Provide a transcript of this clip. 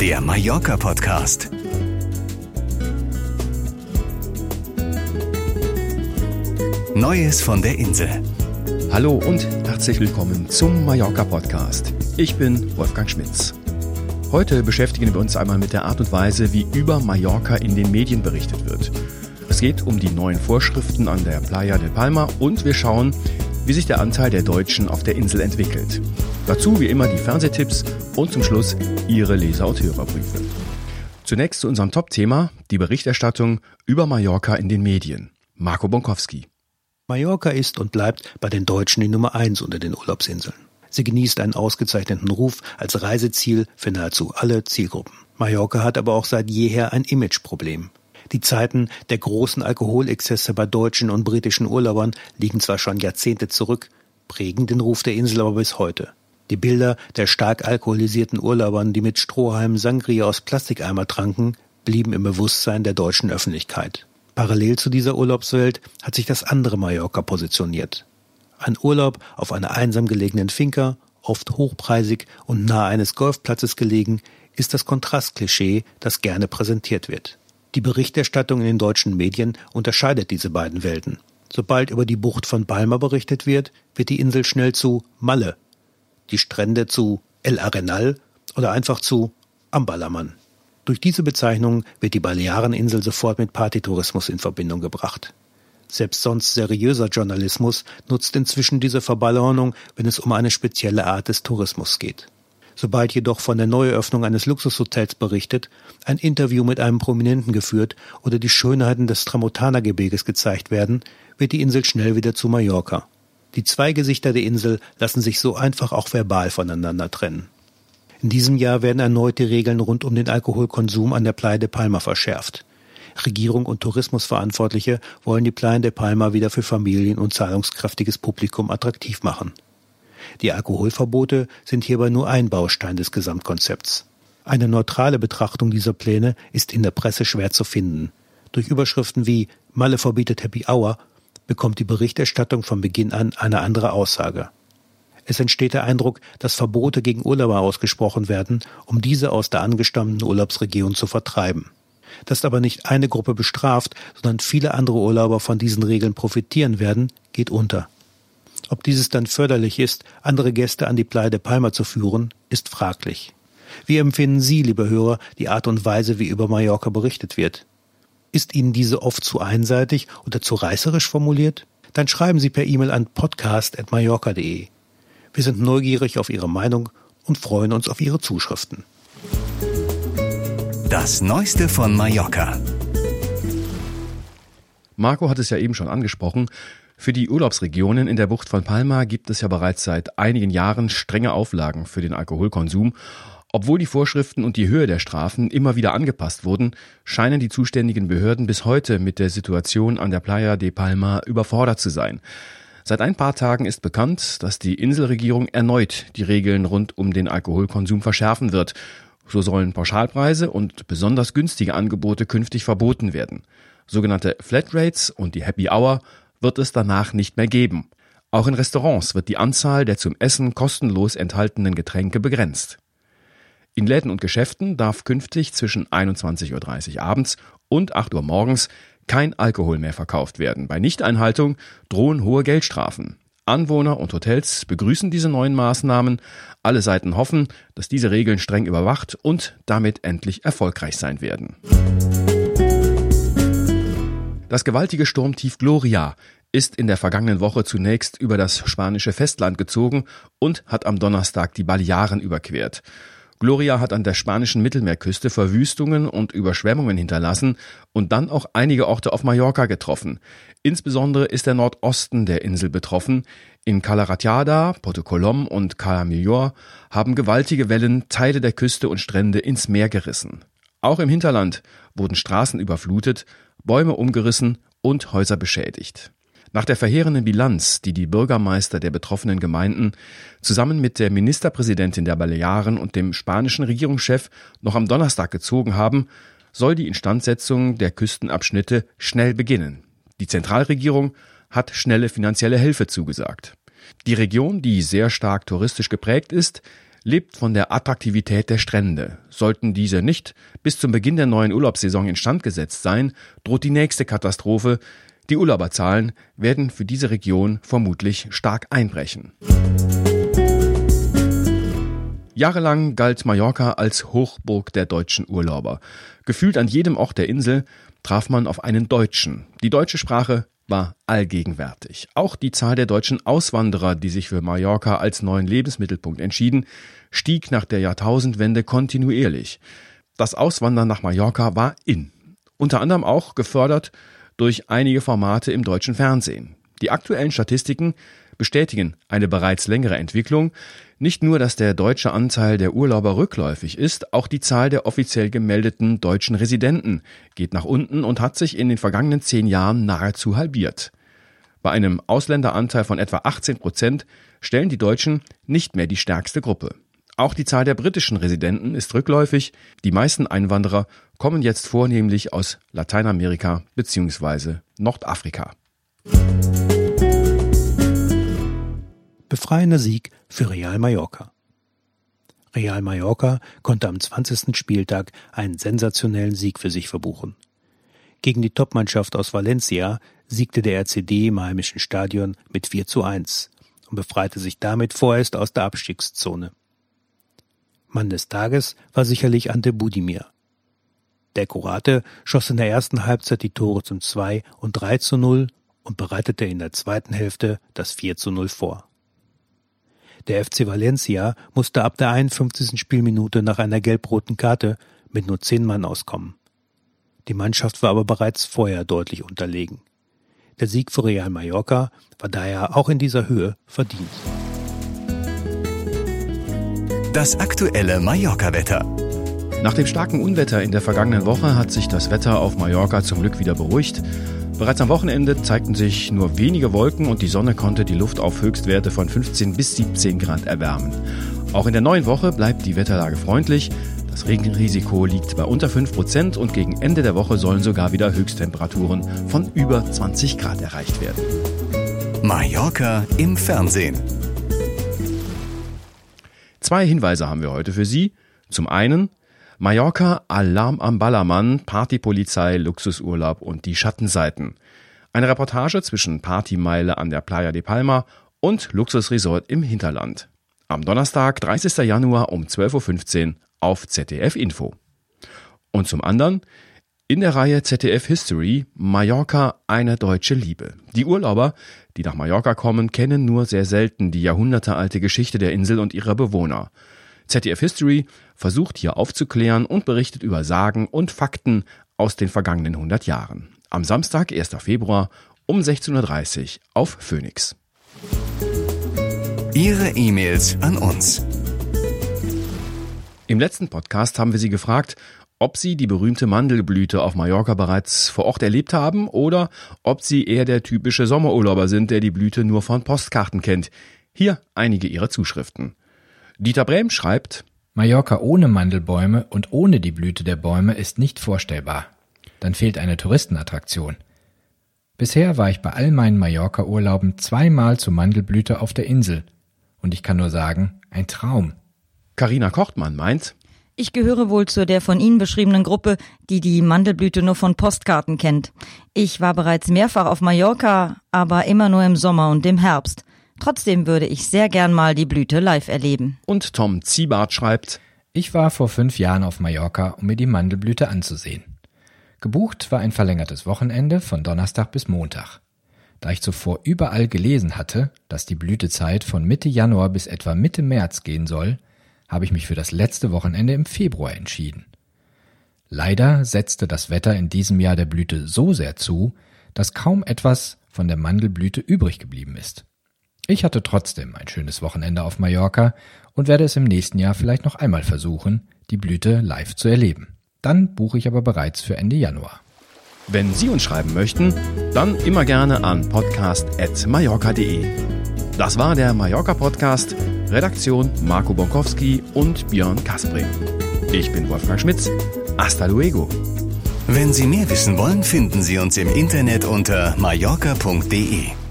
Der Mallorca-Podcast. Neues von der Insel. Hallo und herzlich willkommen zum Mallorca-Podcast. Ich bin Wolfgang Schmitz. Heute beschäftigen wir uns einmal mit der Art und Weise, wie über Mallorca in den Medien berichtet wird. Es geht um die neuen Vorschriften an der Playa del Palma und wir schauen, wie sich der Anteil der Deutschen auf der Insel entwickelt. Dazu wie immer die Fernsehtipps und zum Schluss Ihre Leser- und Hörerbriefe. Zunächst zu unserem Top-Thema, die Berichterstattung über Mallorca in den Medien. Marco Bonkowski. Mallorca ist und bleibt bei den Deutschen die Nummer eins unter den Urlaubsinseln. Sie genießt einen ausgezeichneten Ruf als Reiseziel für nahezu alle Zielgruppen. Mallorca hat aber auch seit jeher ein Imageproblem. Die Zeiten der großen Alkoholexzesse bei deutschen und britischen Urlaubern liegen zwar schon Jahrzehnte zurück, prägen den Ruf der Insel aber bis heute. Die Bilder der stark alkoholisierten Urlaubern, die mit Strohhalmen Sangria aus Plastikeimer tranken, blieben im Bewusstsein der deutschen Öffentlichkeit. Parallel zu dieser Urlaubswelt hat sich das andere Mallorca positioniert. Ein Urlaub auf einer einsam gelegenen Finca, oft hochpreisig und nahe eines Golfplatzes gelegen, ist das Kontrastklischee, das gerne präsentiert wird. Die Berichterstattung in den deutschen Medien unterscheidet diese beiden Welten. Sobald über die Bucht von Palma berichtet wird, wird die Insel schnell zu Malle, die Strände zu El Arenal oder einfach zu Ambalaman. Durch diese Bezeichnung wird die Baleareninsel sofort mit Partytourismus in Verbindung gebracht. Selbst sonst seriöser Journalismus nutzt inzwischen diese Verballhornung, wenn es um eine spezielle Art des Tourismus geht. Sobald jedoch von der Neueröffnung eines Luxushotels berichtet, ein Interview mit einem Prominenten geführt oder die Schönheiten des Tramontana-Gebirges gezeigt werden, wird die Insel schnell wieder zu Mallorca. Die zwei Gesichter der Insel lassen sich so einfach auch verbal voneinander trennen. In diesem Jahr werden erneut die Regeln rund um den Alkoholkonsum an der Playa de Palma verschärft. Regierung und Tourismusverantwortliche wollen die Playa de Palma wieder für Familien und zahlungskräftiges Publikum attraktiv machen. Die Alkoholverbote sind hierbei nur ein Baustein des Gesamtkonzepts. Eine neutrale Betrachtung dieser Pläne ist in der Presse schwer zu finden. Durch Überschriften wie Malle verbietet Happy Hour bekommt die Berichterstattung von Beginn an eine andere Aussage. Es entsteht der Eindruck, dass Verbote gegen Urlauber ausgesprochen werden, um diese aus der angestammten Urlaubsregion zu vertreiben. Dass aber nicht eine Gruppe bestraft, sondern viele andere Urlauber von diesen Regeln profitieren werden, geht unter. Ob dieses dann förderlich ist, andere Gäste an die Playa Palma zu führen, ist fraglich. Wie empfinden Sie, liebe Hörer, die Art und Weise, wie über Mallorca berichtet wird? Ist Ihnen diese oft zu einseitig oder zu reißerisch formuliert? Dann schreiben Sie per E-Mail an podcast.mallorca.de. Wir sind neugierig auf Ihre Meinung und freuen uns auf Ihre Zuschriften. Das Neueste von Mallorca. Marco hat es ja eben schon angesprochen. Für die Urlaubsregionen in der Bucht von Palma gibt es ja bereits seit einigen Jahren strenge Auflagen für den Alkoholkonsum. Obwohl die Vorschriften und die Höhe der Strafen immer wieder angepasst wurden, scheinen die zuständigen Behörden bis heute mit der Situation an der Playa de Palma überfordert zu sein. Seit ein paar Tagen ist bekannt, dass die Inselregierung erneut die Regeln rund um den Alkoholkonsum verschärfen wird. So sollen Pauschalpreise und besonders günstige Angebote künftig verboten werden. Sogenannte Flatrates und die Happy Hour wird es danach nicht mehr geben. Auch in Restaurants wird die Anzahl der zum Essen kostenlos enthaltenen Getränke begrenzt. In Läden und Geschäften darf künftig zwischen 21.30 Uhr abends und 8 Uhr morgens kein Alkohol mehr verkauft werden. Bei Nichteinhaltung drohen hohe Geldstrafen. Anwohner und Hotels begrüßen diese neuen Maßnahmen. Alle Seiten hoffen, dass diese Regeln streng überwacht und damit endlich erfolgreich sein werden. Das gewaltige Sturmtief Gloria ist in der vergangenen Woche zunächst über das spanische Festland gezogen und hat am Donnerstag die Balearen überquert. Gloria hat an der spanischen Mittelmeerküste Verwüstungen und Überschwemmungen hinterlassen und dann auch einige Orte auf Mallorca getroffen. Insbesondere ist der Nordosten der Insel betroffen. In Calaratiada, Porto Colom und Cala Millor haben gewaltige Wellen Teile der Küste und Strände ins Meer gerissen. Auch im Hinterland wurden Straßen überflutet, Bäume umgerissen und Häuser beschädigt. Nach der verheerenden Bilanz, die die Bürgermeister der betroffenen Gemeinden zusammen mit der Ministerpräsidentin der Balearen und dem spanischen Regierungschef noch am Donnerstag gezogen haben, soll die Instandsetzung der Küstenabschnitte schnell beginnen. Die Zentralregierung hat schnelle finanzielle Hilfe zugesagt. Die Region, die sehr stark touristisch geprägt ist, lebt von der Attraktivität der Strände. Sollten diese nicht bis zum Beginn der neuen Urlaubssaison instand gesetzt sein, droht die nächste Katastrophe. Die Urlauberzahlen werden für diese Region vermutlich stark einbrechen. Jahrelang galt Mallorca als Hochburg der deutschen Urlauber. Gefühlt an jedem Ort der Insel traf man auf einen Deutschen. Die deutsche Sprache war allgegenwärtig. Auch die Zahl der deutschen Auswanderer, die sich für Mallorca als neuen Lebensmittelpunkt entschieden, stieg nach der Jahrtausendwende kontinuierlich. Das Auswandern nach Mallorca war in. Unter anderem auch gefördert durch einige Formate im deutschen Fernsehen. Die aktuellen Statistiken bestätigen eine bereits längere Entwicklung. Nicht nur, dass der deutsche Anteil der Urlauber rückläufig ist, auch die Zahl der offiziell gemeldeten deutschen Residenten geht nach unten und hat sich in den vergangenen zehn Jahren nahezu halbiert. Bei einem Ausländeranteil von etwa 18 Prozent stellen die Deutschen nicht mehr die stärkste Gruppe. Auch die Zahl der britischen Residenten ist rückläufig. Die meisten Einwanderer kommen jetzt vornehmlich aus Lateinamerika bzw. Nordafrika. Befreiender Sieg für Real Mallorca. Real Mallorca konnte am 20. Spieltag einen sensationellen Sieg für sich verbuchen. Gegen die Topmannschaft aus Valencia siegte der RCD im heimischen Stadion mit 4 zu 1 und befreite sich damit vorerst aus der Abstiegszone. Mann des Tages war sicherlich Ante Budimir. Der Kroate schoss in der ersten Halbzeit die Tore zum 2 und 3 zu 0 und bereitete in der zweiten Hälfte das 4 zu 0 vor. Der FC Valencia musste ab der 51. Spielminute nach einer gelb-roten Karte mit nur zehn Mann auskommen. Die Mannschaft war aber bereits vorher deutlich unterlegen. Der Sieg für Real Mallorca war daher auch in dieser Höhe verdient. Das aktuelle Mallorca-Wetter. Nach dem starken Unwetter in der vergangenen Woche hat sich das Wetter auf Mallorca zum Glück wieder beruhigt. Bereits am Wochenende zeigten sich nur wenige Wolken und die Sonne konnte die Luft auf Höchstwerte von 15 bis 17 Grad erwärmen. Auch in der neuen Woche bleibt die Wetterlage freundlich. Das Regenrisiko liegt bei unter 5 Prozent und gegen Ende der Woche sollen sogar wieder Höchsttemperaturen von über 20 Grad erreicht werden. Mallorca im Fernsehen. Zwei Hinweise haben wir heute für Sie. Zum einen Mallorca, Alarm am Ballermann, Partypolizei, Luxusurlaub und die Schattenseiten. Eine Reportage zwischen Partymeile an der Playa de Palma und Luxusresort im Hinterland. Am Donnerstag, 30. Januar um 12.15 Uhr auf ZDF Info. Und zum anderen in der Reihe ZDF History Mallorca eine deutsche Liebe. Die Urlauber, die nach Mallorca kommen, kennen nur sehr selten die jahrhundertealte Geschichte der Insel und ihrer Bewohner. ZDF History versucht hier aufzuklären und berichtet über Sagen und Fakten aus den vergangenen 100 Jahren. Am Samstag, 1. Februar um 16.30 Uhr auf Phoenix. Ihre E-Mails an uns. Im letzten Podcast haben wir Sie gefragt, ob Sie die berühmte Mandelblüte auf Mallorca bereits vor Ort erlebt haben oder ob Sie eher der typische Sommerurlauber sind, der die Blüte nur von Postkarten kennt. Hier einige Ihrer Zuschriften. Dieter Brehm schreibt, Mallorca ohne Mandelbäume und ohne die Blüte der Bäume ist nicht vorstellbar. Dann fehlt eine Touristenattraktion. Bisher war ich bei all meinen Mallorca-Urlauben zweimal zur Mandelblüte auf der Insel. Und ich kann nur sagen, ein Traum. Carina Kochtmann meint, ich gehöre wohl zu der von Ihnen beschriebenen Gruppe, die die Mandelblüte nur von Postkarten kennt. Ich war bereits mehrfach auf Mallorca, aber immer nur im Sommer und im Herbst. Trotzdem würde ich sehr gern mal die Blüte live erleben. Und Tom Ziebart schreibt, ich war vor fünf Jahren auf Mallorca, um mir die Mandelblüte anzusehen. Gebucht war ein verlängertes Wochenende von Donnerstag bis Montag. Da ich zuvor überall gelesen hatte, dass die Blütezeit von Mitte Januar bis etwa Mitte März gehen soll, habe ich mich für das letzte Wochenende im Februar entschieden. Leider setzte das Wetter in diesem Jahr der Blüte so sehr zu, dass kaum etwas von der Mandelblüte übrig geblieben ist. Ich hatte trotzdem ein schönes Wochenende auf Mallorca und werde es im nächsten Jahr vielleicht noch einmal versuchen, die Blüte live zu erleben. Dann buche ich aber bereits für Ende Januar. Wenn Sie uns schreiben möchten, dann immer gerne an podcast.mallorca.de. Das war der Mallorca Podcast, Redaktion Marco Bonkowski und Björn Kaspring. Ich bin Wolfgang Schmitz. Hasta luego. Wenn Sie mehr wissen wollen, finden Sie uns im Internet unter mallorca.de.